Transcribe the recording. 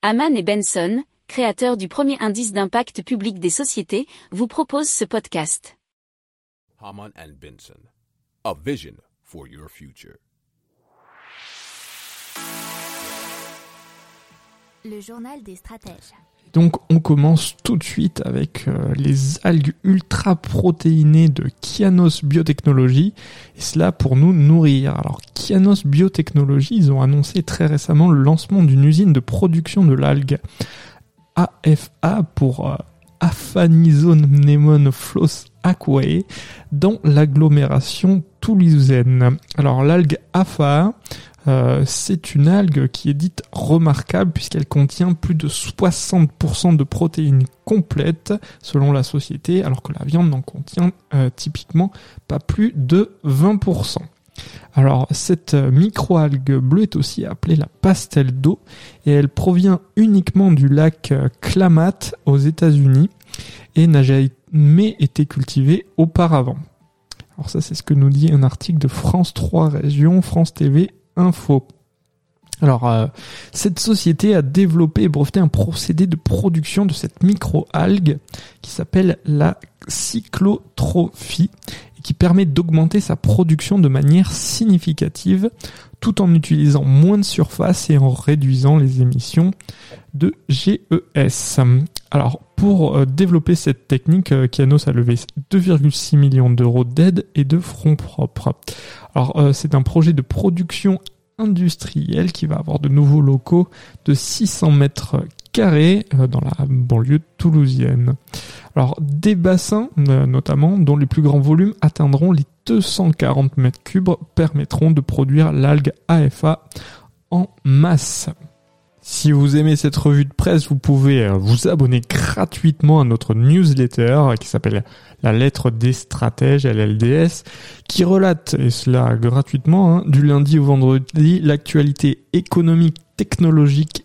Haman et Benson, créateurs du premier indice d'impact public des sociétés, vous proposent ce podcast. Haman and Benson, a vision for your future. Le journal des stratèges. Donc on commence tout de suite avec euh, les algues ultra protéinées de Kianos Biotechnology et cela pour nous nourrir. Alors Kianos Biotechnology, ils ont annoncé très récemment le lancement d'une usine de production de l'algue AFA pour euh, Aphanisone Floss Aquae dans l'agglomération toulousaine. Alors l'algue AFA, euh, c'est une algue qui est dite remarquable puisqu'elle contient plus de 60% de protéines complètes selon la société, alors que la viande n'en contient euh, typiquement pas plus de 20%. Alors cette euh, microalgue bleue est aussi appelée la pastel d'eau et elle provient uniquement du lac Klamath aux États-Unis et n'a jamais été cultivée auparavant. Alors ça c'est ce que nous dit un article de France 3 Région, France TV info. Alors, euh, cette société a développé et breveté un procédé de production de cette micro-algue qui s'appelle la cyclotrophie qui permet d'augmenter sa production de manière significative tout en utilisant moins de surface et en réduisant les émissions de GES. Alors, pour euh, développer cette technique, euh, Kianos a levé 2,6 millions d'euros d'aide et de fonds propres. Alors, euh, c'est un projet de production industrielle qui va avoir de nouveaux locaux de 600 mètres carrés dans la banlieue toulousienne. Alors, des bassins, notamment, dont les plus grands volumes atteindront les 240 mètres cubes, permettront de produire l'algue AFA en masse. Si vous aimez cette revue de presse, vous pouvez euh, vous abonner gratuitement à notre newsletter qui s'appelle La lettre des stratèges, LLDS, qui relate, et cela gratuitement, hein, du lundi au vendredi, l'actualité économique, technologique,